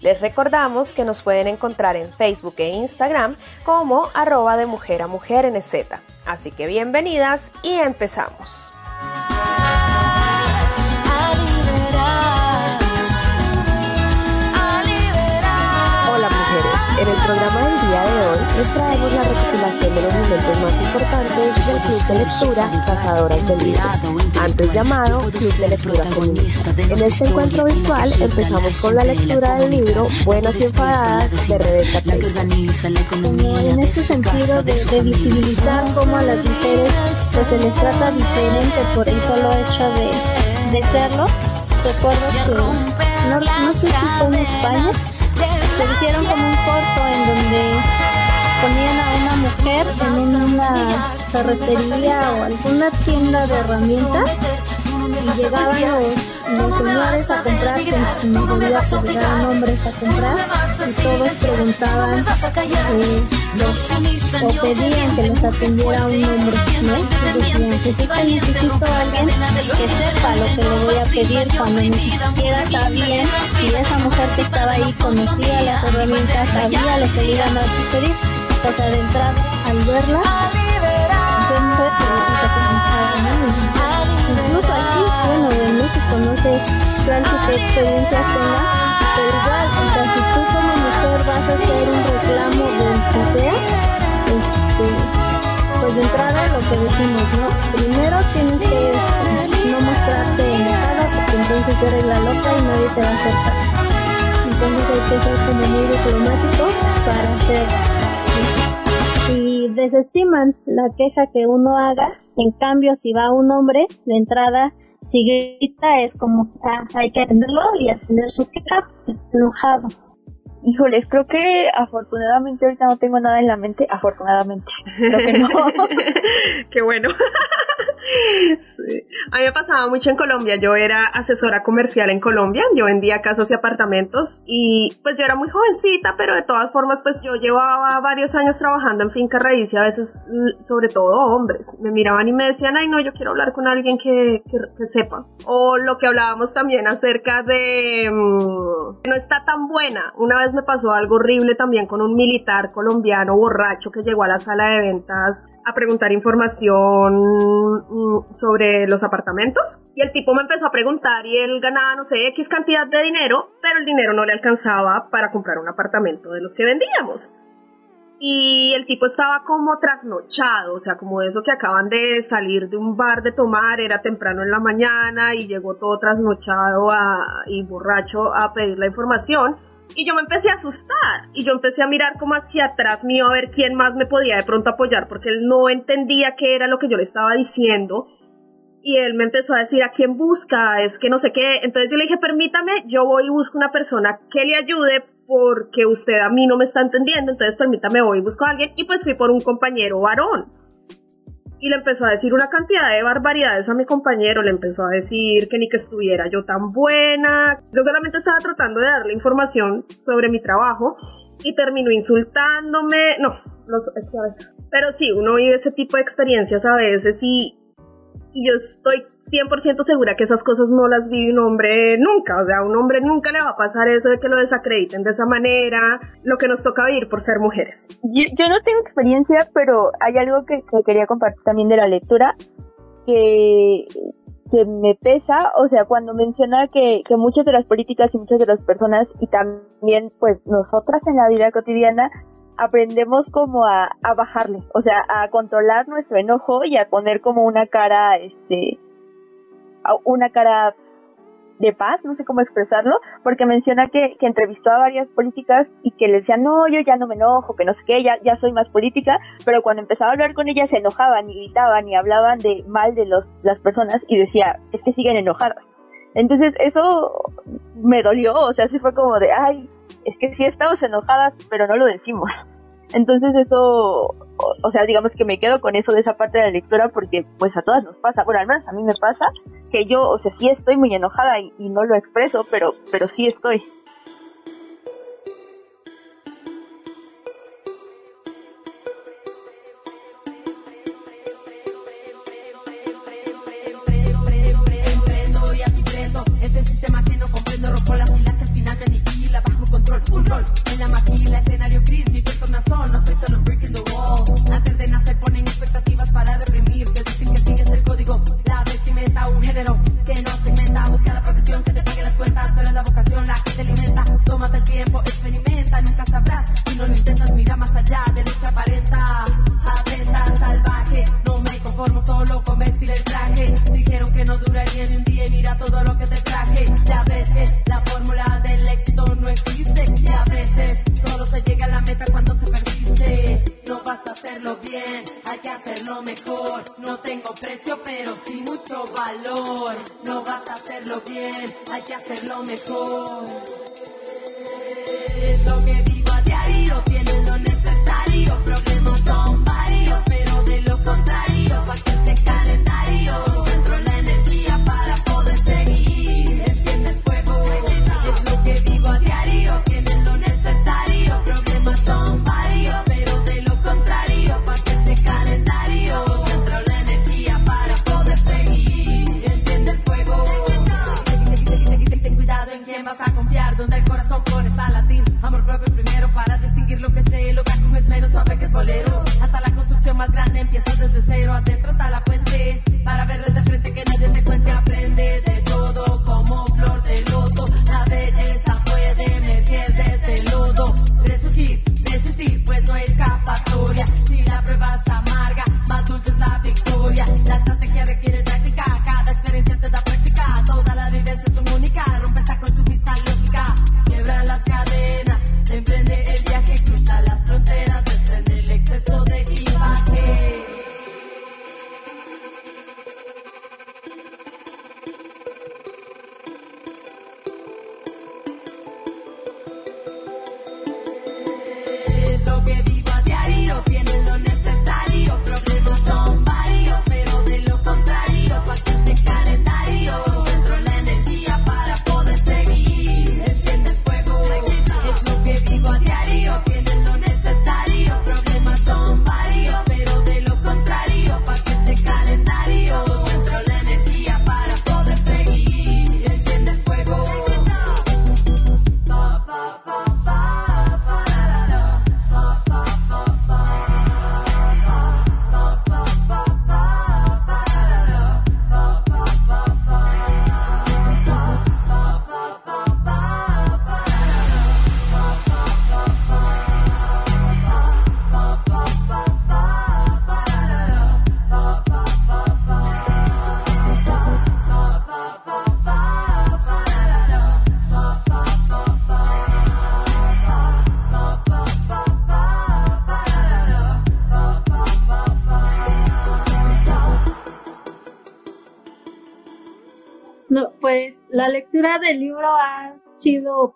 Les recordamos que nos pueden encontrar en Facebook e Instagram como arroba de mujer a mujer NZ. Así que bienvenidas y empezamos. En el programa del día de hoy les traemos la recopilación de los momentos más importantes del Club de Lectura Cazadoras de Libros, antes llamado Club de Lectura Comunista. En este encuentro virtual empezamos con la lectura del libro Buenas y Enfadadas de Rebeca Como en este sentido de, visibilizar cómo a las mujeres se les trata diferente por el solo hecho de, de serlo. Recuerdo que, no, no sé si fue España, se hicieron como un corto en donde ponían a una mujer en una ferretería o alguna tienda de herramientas y llegaban los, los señores a comprar, que en su mayoría pues llegaban hombres a comprar y todos preguntaban eh, o pedían que los atendiera un hombre, ¿no? Y decían, necesito, necesito a alguien que sepa lo que le voy a pedir cuando ni siquiera sabían si esa mujer que estaba ahí conocía las herramientas, sabía lo que le iban a. O sea, de entrada, al verla, esa no sé cuántas experiencias tenga, pero igual, o sea, si tú como mujer vas a hacer un reclamo del que este, pues de entrada lo que decimos, ¿no? Primero tienes que no mostrarte enojada porque entonces eres la loca y nadie te va a hacer caso. Entonces hay que ser como muy diplomático para hacer y desestiman la queja que uno haga. En cambio, si va un hombre, de entrada, grita, es como, ah, hay que atenderlo y atender su queja, está enojado. Híjoles, creo que afortunadamente ahorita no tengo nada en la mente. Afortunadamente. Creo que no. Qué bueno. A mí me pasaba mucho en Colombia. Yo era asesora comercial en Colombia. Yo vendía casas y apartamentos. Y pues yo era muy jovencita, pero de todas formas, pues yo llevaba varios años trabajando en finca raíz y a veces, sobre todo hombres, me miraban y me decían, ay no, yo quiero hablar con alguien que, sepa. O lo que hablábamos también acerca de mmm, no está tan buena. Una vez me pasó algo horrible también con un militar colombiano borracho que llegó a la sala de ventas a preguntar información sobre los apartamentos y el tipo me empezó a preguntar y él ganaba no sé X cantidad de dinero, pero el dinero no le alcanzaba para comprar un apartamento de los que vendíamos. Y el tipo estaba como trasnochado, o sea, como eso que acaban de salir de un bar de tomar, era temprano en la mañana y llegó todo trasnochado y borracho a pedir la información. Y yo me empecé a asustar y yo empecé a mirar como hacia atrás mío a ver quién más me podía de pronto apoyar porque él no entendía qué era lo que yo le estaba diciendo. Y él me empezó a decir a quién busca, es que no sé qué. Entonces yo le dije, permítame, yo voy y busco una persona que le ayude porque usted a mí no me está entendiendo, entonces permítame, voy y busco a alguien. Y pues fui por un compañero varón y le empezó a decir una cantidad de barbaridades a mi compañero, le empezó a decir que ni que estuviera yo tan buena, yo solamente estaba tratando de darle información sobre mi trabajo y terminó insultándome. No, es que a veces. Pero sí, uno vive ese tipo de experiencias a veces y, y yo estoy 100% segura que esas cosas no las vive un hombre nunca. O sea, a un hombre nunca le va a pasar eso de que lo desacrediten de esa manera, lo que nos toca vivir por ser mujeres. Yo, no tengo experiencia, pero hay algo que, quería compartir también de la lectura, que, que me pesa, o sea, cuando menciona que, que muchas de las políticas y muchas de las personas y también pues nosotras en la vida cotidiana aprendemos como a, a bajarle, o sea, a controlar nuestro enojo y a poner como una cara, este, una cara de paz, no sé cómo expresarlo, porque menciona que, que entrevistó a varias políticas y que le decían, no, yo ya no me enojo, que no sé qué, ya, ya soy más política, pero cuando empezaba a hablar con ella se enojaban y gritaban y hablaban de mal de los, las personas y decía, es que siguen enojadas. Entonces eso me dolió, o sea, sí fue como de, ay, es que sí estamos enojadas, pero no lo decimos. Entonces eso, o, sea, digamos que me quedo con eso de esa parte de la lectura porque pues a todas nos pasa, bueno, al menos a mí me pasa que yo, o sea, sí estoy muy enojada y, y no lo expreso, pero, pero sí estoy. Un rol en la maquila, escenario gris, mi tornasol, no soy solo un brick in the wall. Antes de nacer ponen expectativas para reprimir, te dicen que sigues el código, la vestimenta, un género que no se inventa, busca la profesión que te pague las cuentas, pero es la vocación la que te alimenta, tómate el tiempo, experimenta, nunca sabrás, si no lo intentas mira más allá de lo que aparenta, atenta, salvaje, no me conformo solo con vestir el traje, dijeron que no duraría ni un día y mira todo lo que te traje, ya ves que hay que hacerlo mejor. No tengo precio, pero sí mucho valor. No basta hacerlo bien, hay que hacerlo mejor. Es lo que vivo a diario, tienen lo necesario. Problemas son varios, pero de lo contrario, cualquier calendario.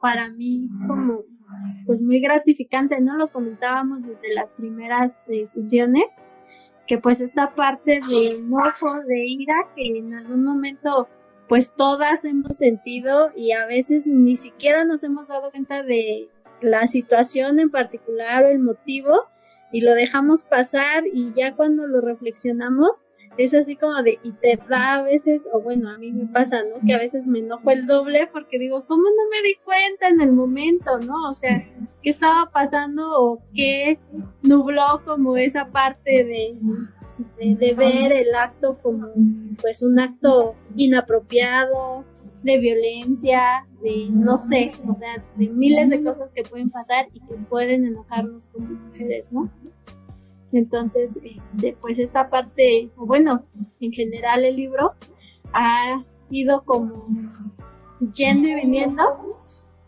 Para mí como pues muy gratificante, ¿no? Lo comentábamos desde las primeras eh, sesiones, que pues esta parte de enojo, de ira, que en algún momento pues todas hemos sentido y a veces ni siquiera nos hemos dado cuenta de la situación en particular o el motivo y lo dejamos pasar y ya cuando lo reflexionamos es así como de, y te da a veces, o bueno, a mí me pasa, ¿no? Que a veces me enojo el doble porque digo, ¿cómo no me di cuenta en el momento, ¿no? O sea, ¿qué estaba pasando o qué nubló como esa parte de, de, de ver el acto como pues un acto inapropiado, de violencia, de no sé, o sea, de miles de cosas que pueden pasar y que pueden enojarnos como mujeres, ¿no? Entonces, este, pues esta parte, bueno, en general el libro ha ido como yendo y viniendo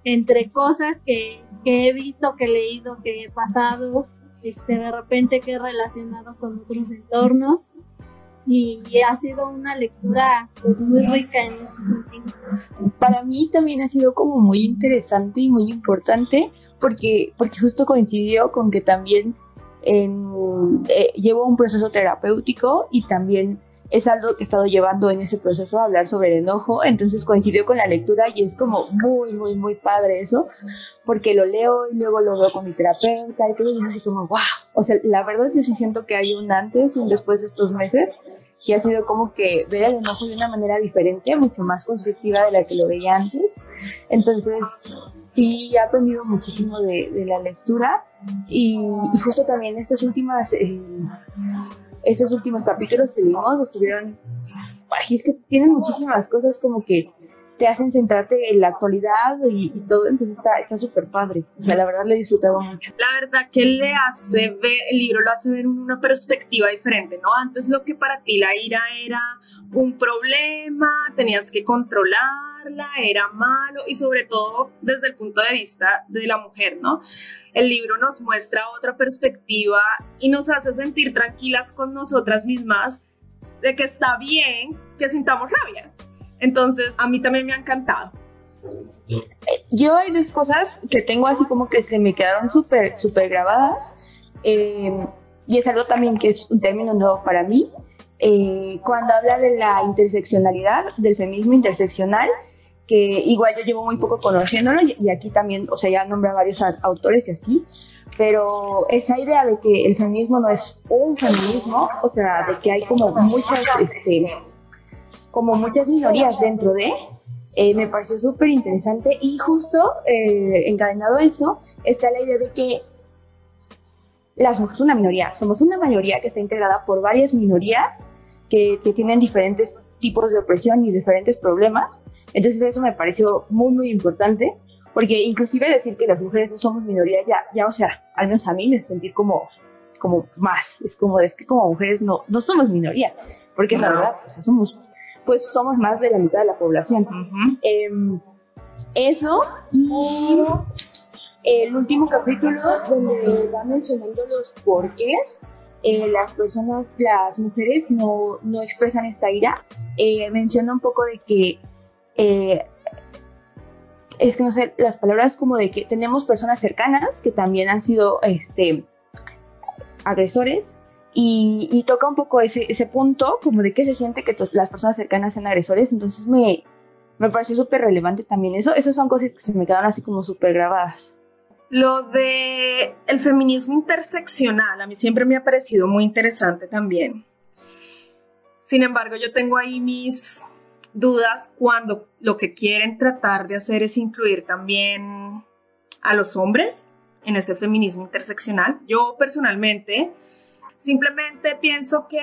entre cosas que, que he visto, que he leído, que he pasado, este, de repente que he relacionado con otros entornos y ha sido una lectura pues muy rica en ese sentido. Para mí también ha sido como muy interesante y muy importante porque, porque justo coincidió con que también en, eh, llevo un proceso terapéutico y también es algo que he estado llevando en ese proceso a hablar sobre el enojo, entonces coincidió con la lectura y es como muy, muy, muy padre eso, porque lo leo y luego lo veo con mi terapeuta y todo y así como, wow, o sea, la verdad que sí siento que hay un antes y un después de estos meses, que ha sido como que ver el enojo de una manera diferente, mucho más constructiva de la que lo veía antes, entonces sí he aprendido muchísimo de, la lectura y, justo también estas últimas... Eh, estos últimos capítulos que leímos estuvieron, es que tienen muchísimas cosas como que te hacen centrarte en la actualidad y, todo, entonces está súper padre. O sea, la verdad le he disfrutado mucho. La verdad que le hace ver, el libro lo hace ver en una perspectiva diferente, ¿no? Antes lo que para ti la ira era un problema, tenías que controlarla, era malo y sobre todo desde el punto de vista de la mujer, ¿no? El libro nos muestra otra perspectiva y nos hace sentir tranquilas con nosotras mismas de que está bien que sintamos rabia. Entonces, a mí también me ha encantado. Yo hay dos cosas que tengo así como que se me quedaron súper, súper grabadas. Eh, y es algo también que es un término nuevo para mí. Eh, cuando habla de la interseccionalidad, del feminismo interseccional, que igual yo llevo muy poco conociéndolo y, aquí también, o sea, ya nombré a varios autores y así, pero esa idea de que el feminismo no es un feminismo, o sea, de que hay como muchas, este, como muchas minorías dentro de, eh, me pareció súper interesante. Y justo eh, encadenado a eso está la idea de que las mujeres son una minoría, somos una mayoría que está integrada por varias minorías que, que tienen diferentes tipos de opresión y diferentes problemas, entonces eso me pareció muy muy importante porque inclusive decir que las mujeres no somos minoría ya, ya o sea, al menos a mí me sentir como, como más, es como, es que como mujeres no, no somos minoría, porque la verdad, o sea, somos pues somos más de la mitad de la población. eh, eso y el último capítulo donde va mencionando los porqués eh, las personas, las mujeres no, no expresan esta ira, eh, menciona un poco de que eh, es que no sé, las palabras como de que tenemos personas cercanas que también han sido este agresores y, toca un poco ese, ese punto, como de qué se siente que las personas cercanas sean agresores, entonces me, me pareció súper relevante también eso, esas son cosas que se me quedaron así como súper grabadas. Lo de el feminismo interseccional a mí siempre me ha parecido muy interesante también. Sin embargo, yo tengo ahí mis dudas cuando lo que quieren tratar de hacer es incluir también a los hombres en ese feminismo interseccional. Yo personalmente Simplemente pienso que,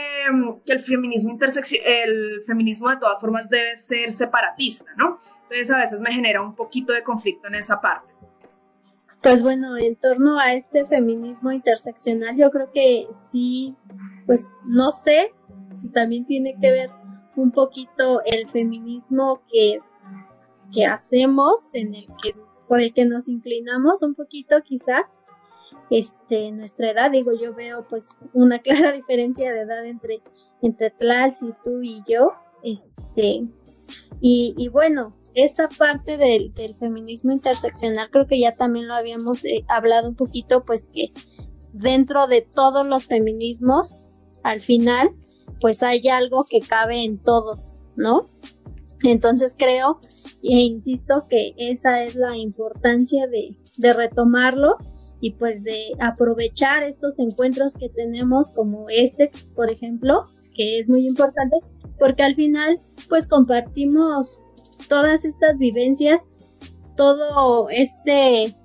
que el, feminismo el feminismo de todas formas debe ser separatista, ¿no? Entonces a veces me genera un poquito de conflicto en esa parte. Pues bueno, en torno a este feminismo interseccional, yo creo que sí, pues no sé si también tiene que ver un poquito el feminismo que, que hacemos, en el que, por el que nos inclinamos un poquito quizá, este, nuestra edad, digo, yo veo pues una clara diferencia de edad entre, entre Tlalsi, tú y yo, este, y, bueno, esta parte del, del, feminismo interseccional creo que ya también lo habíamos eh, hablado un poquito, pues que dentro de todos los feminismos, al final, pues hay algo que cabe en todos, ¿no? Entonces creo e insisto que esa es la importancia de, de retomarlo y pues de aprovechar estos encuentros que tenemos como este, por ejemplo, que es muy importante, porque al final pues compartimos todas estas vivencias, todo este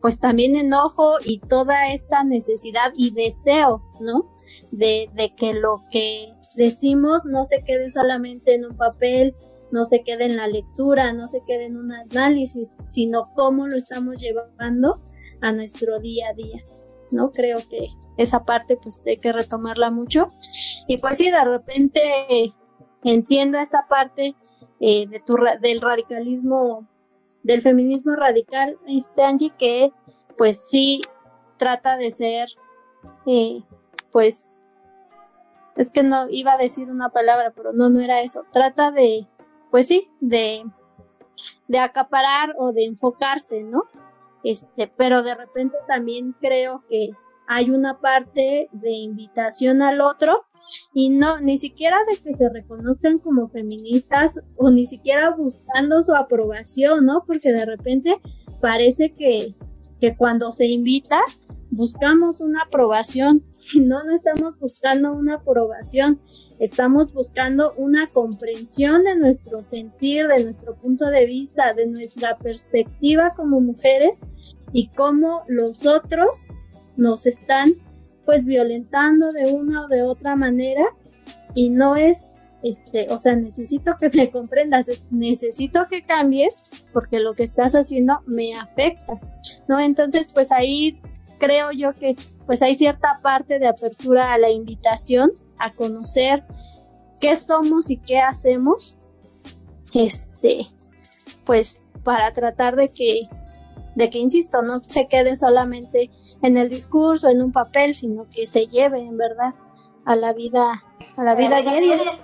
pues también enojo y toda esta necesidad y deseo, ¿no? De, de que lo que decimos no se quede solamente en un papel, no se quede en la lectura, no se quede en un análisis, sino cómo lo estamos llevando a nuestro día a día. ¿no? Creo que esa parte pues hay que retomarla mucho. Y pues sí, de repente entiendo esta parte eh, de tu, del radicalismo, del feminismo radical, este Angie, que pues sí trata de ser, eh, pues, es que no iba a decir una palabra, pero no, no era eso. Trata de, pues sí, de, de acaparar o de enfocarse, ¿no? Este, pero de repente también creo que hay una parte de invitación al otro y no, ni siquiera de que se reconozcan como feministas o ni siquiera buscando su aprobación, ¿no? Porque de repente parece que, que cuando se invita buscamos una aprobación y no, no estamos buscando una aprobación, estamos buscando una comprensión de nuestro sentir, de nuestro punto de vista, de nuestra perspectiva como mujeres y cómo los otros nos están pues violentando de una o de otra manera y no es este, o sea, necesito que me comprendas, necesito que cambies porque lo que estás haciendo me afecta, ¿no? Entonces, pues ahí creo yo que pues hay cierta parte de apertura a la invitación a conocer qué somos y qué hacemos, este, pues para tratar de que de que, insisto, no se quede solamente en el discurso, en un papel, sino que se lleve en verdad a la vida, a la vida diaria.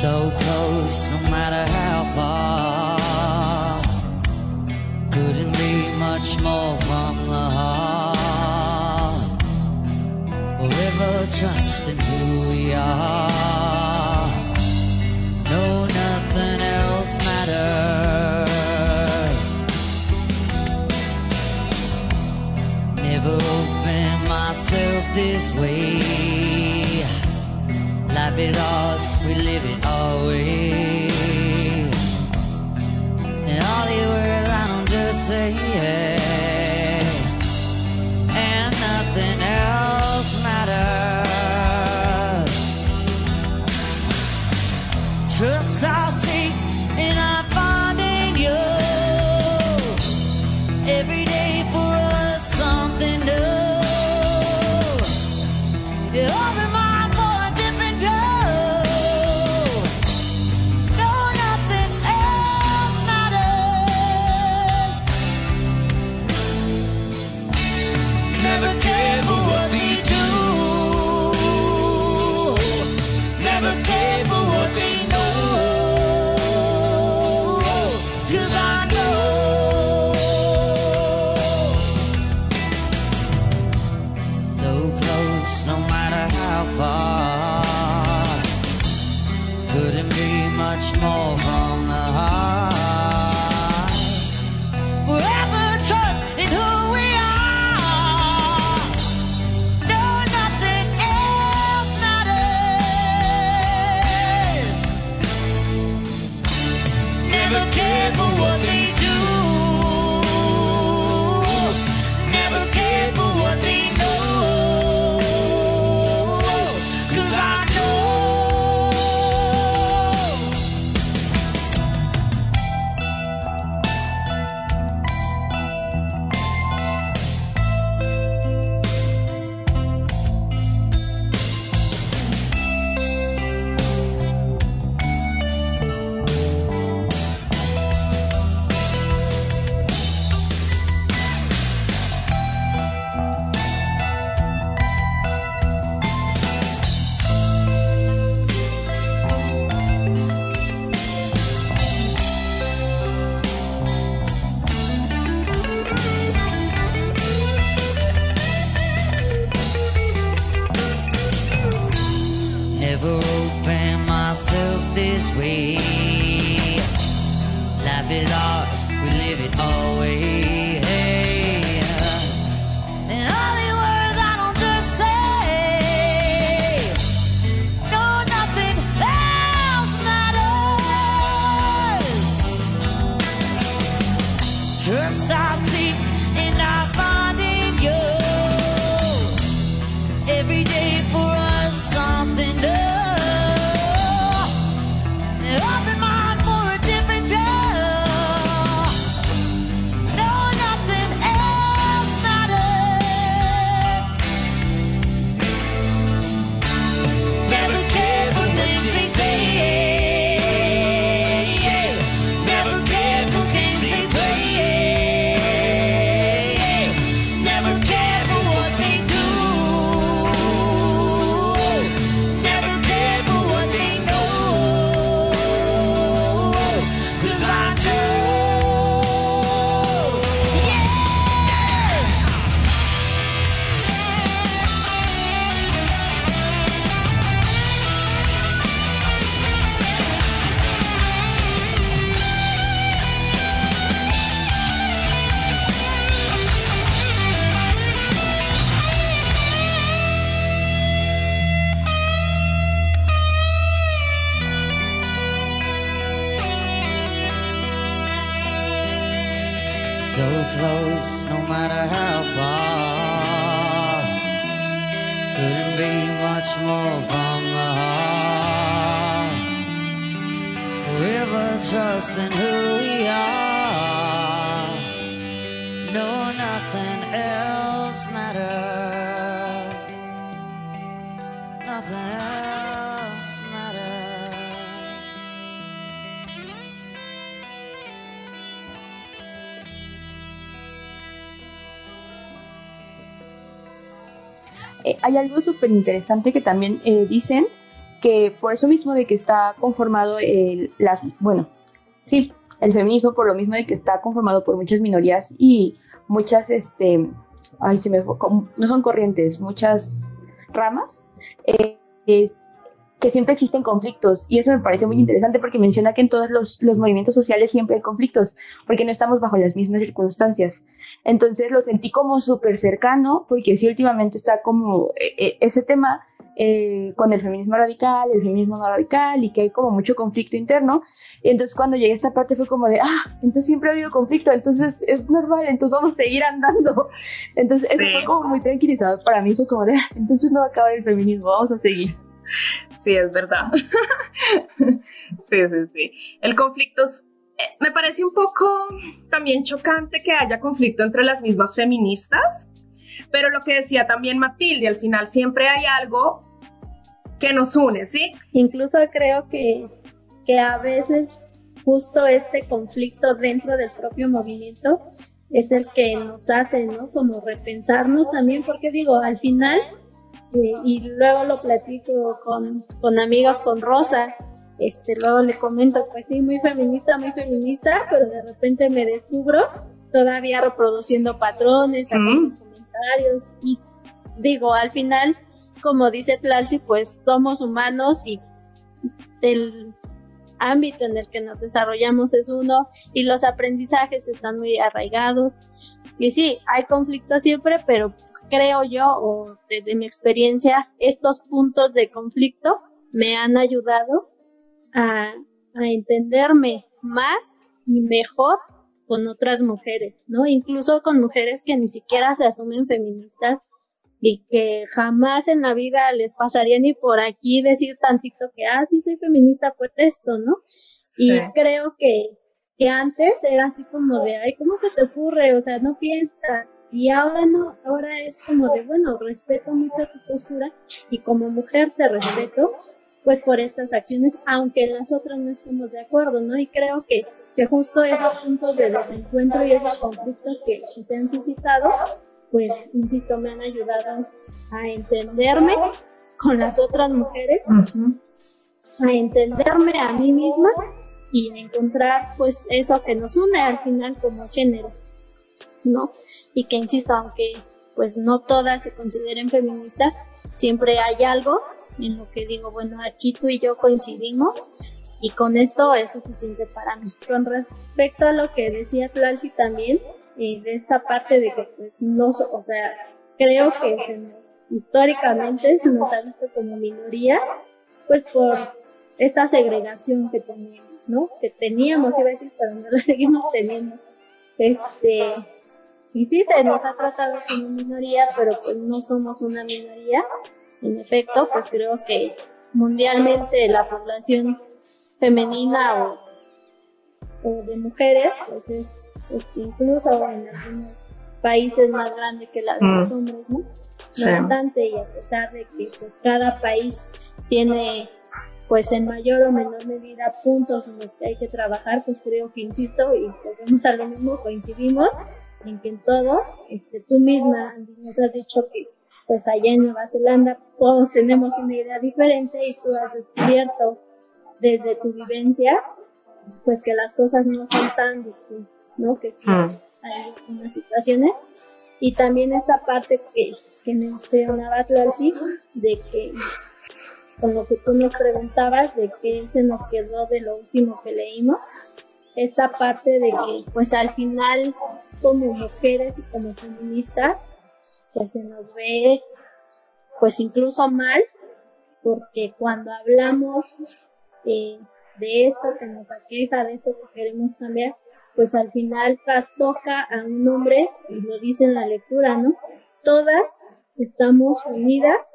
So close, no matter how far. Couldn't be much more from the heart. Forever trusting who we are. No, nothing else matters. Never opened myself this way. Life is ours, we live it always. And all the words I don't just say yeah. Every day for us something new. Close, no matter how far. Couldn't be much more from the heart. Forever trusting who we are. No, nothing else hay algo súper interesante que también eh, dicen que por eso mismo de que está conformado el, las, bueno, sí, el feminismo por lo mismo de que está conformado por muchas minorías y muchas, este, ay, se me no son corrientes, muchas ramas, eh, es- que siempre existen conflictos y eso me parece muy interesante porque menciona que en todos los, los movimientos sociales siempre hay conflictos porque no estamos bajo las mismas circunstancias. Entonces lo sentí como súper cercano porque sí últimamente está como eh, ese tema eh, con el feminismo radical, el feminismo no radical y que hay como mucho conflicto interno. Y entonces cuando llegué a esta parte fue como de, ah, entonces siempre ha habido conflicto, entonces es normal, entonces vamos a seguir andando. Entonces eso Sí. fue como muy tranquilizador para mí, fue como de, ah, entonces no va a acabar el feminismo, vamos a seguir. Sí, es verdad. sí, sí, sí. El conflicto es- eh, me parece un poco también chocante que haya conflicto entre las mismas feministas, pero lo que decía también Matilde, al final siempre hay algo que nos une, ¿sí? Incluso creo que, que a veces justo este conflicto dentro del propio movimiento es el que nos hace, ¿no? Como repensarnos también, porque digo, al final, eh, y luego lo platico con, con amigos, con Rosa, este, luego le comento, pues sí, muy feminista, muy feminista, pero de repente me descubro todavía reproduciendo patrones, haciendo comentarios, y digo, al final, como dice Tlalsi, pues somos humanos y el ámbito en el que nos desarrollamos es uno y los aprendizajes están muy arraigados. Y sí, hay conflictos siempre, pero creo yo, o desde mi experiencia, estos puntos de conflicto me han ayudado a, a entenderme más y mejor con otras mujeres, ¿no? Incluso con mujeres que ni siquiera se asumen feministas y que jamás en la vida les pasaría ni por aquí decir tantito que, ah, sí soy feminista por esto, ¿no? Y Sí. creo que, que antes era así como de, ay, ¿cómo se te ocurre? O sea, no piensas. Y ahora no, ahora es como de, bueno, respeto mucho tu postura y como mujer te respeto, pues por estas acciones, aunque las otras no estemos de acuerdo, ¿no? Y creo que, que justo esos puntos de desencuentro y esos conflictos que, que se han suscitado, pues, insisto, me han ayudado a entenderme con las otras mujeres, a entenderme a mí misma y encontrar, pues, eso que nos une al final como género, ¿no? Y que, insisto, aunque, pues, no todas se consideren feministas, siempre hay algo en lo que digo, bueno, aquí tú y yo coincidimos y con esto es suficiente para mí. Con respecto a lo que decía Clancy también, eh, de esta parte de que pues no, o sea, creo que se nos, históricamente se nos ha visto como minoría, pues por esta segregación que teníamos, ¿no? Que teníamos, iba a decir, pero no la seguimos teniendo. Este, y sí, se nos ha tratado como minoría, pero pues no somos una minoría. En efecto, pues creo que mundialmente la población femenina o, o de mujeres, pues es, es incluso en algunos países más grande que la de Mm. los hombres, ¿no? Sí. No obstante, y a pesar de que pues cada país tiene pues en mayor o menor medida puntos en los que hay que trabajar, pues creo que insisto y volvemos a lo mismo, coincidimos en que en todos, este, tú misma nos has dicho que pues allá en Nueva Zelanda todos tenemos una idea diferente y tú has descubierto desde tu vivencia pues que las cosas no son tan distintas, ¿no? Que sí Mm. hay unas situaciones y también esta parte que, que mencionaba Clarcy de que con lo que tú nos preguntabas de qué se nos quedó de lo último que leímos esta parte de que pues al final como mujeres y como feministas pues se nos ve pues incluso mal porque cuando hablamos eh, de esto que nos aqueja, de esto que queremos cambiar, pues al final trastoca a un hombre, y lo dice en la lectura, ¿no? Todas estamos unidas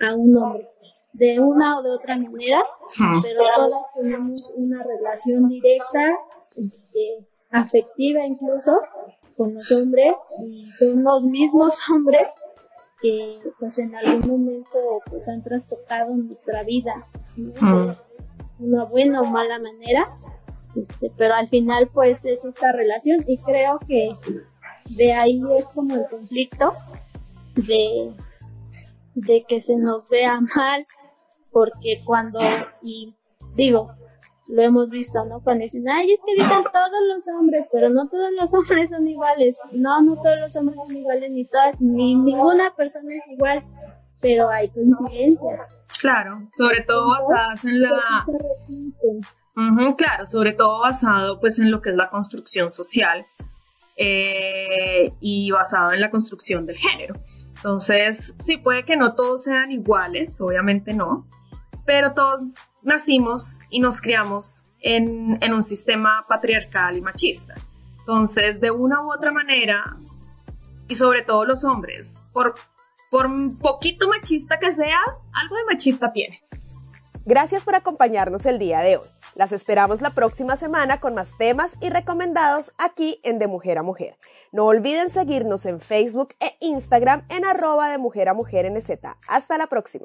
a un hombre, de una o de otra manera, Hmm. pero todas tenemos una relación directa, este, afectiva incluso, con los hombres, y son los mismos hombres que pues en algún momento pues han trastocado nuestra vida, ¿no? De una buena o mala manera, este, pero al final pues es esta relación y creo que de ahí es como el conflicto de, de que se nos vea mal, porque cuando, y digo, lo hemos visto, ¿no? Cuando dicen, ay, es que dicen todos los hombres, pero no todos los hombres son iguales. No, no todos los hombres son iguales, ni todas, ni ninguna persona es igual, pero hay coincidencias. Claro, sobre todo basadas en la... Claro, sobre todo basado pues en lo que es la construcción social eh, y basado en la construcción del género. Entonces, sí, puede que no todos sean iguales, obviamente no, pero todos nacimos y nos criamos en, en un sistema patriarcal y machista. Entonces, de una u otra manera, y sobre todo los hombres, por, por poquito machista que sea, algo de machista tiene. Gracias por acompañarnos el día de hoy. Las esperamos la próxima semana con más temas y recomendados aquí en De Mujer a Mujer. No olviden seguirnos en Facebook e Instagram en arroba de Mujer a Mujer NZ. Hasta la próxima.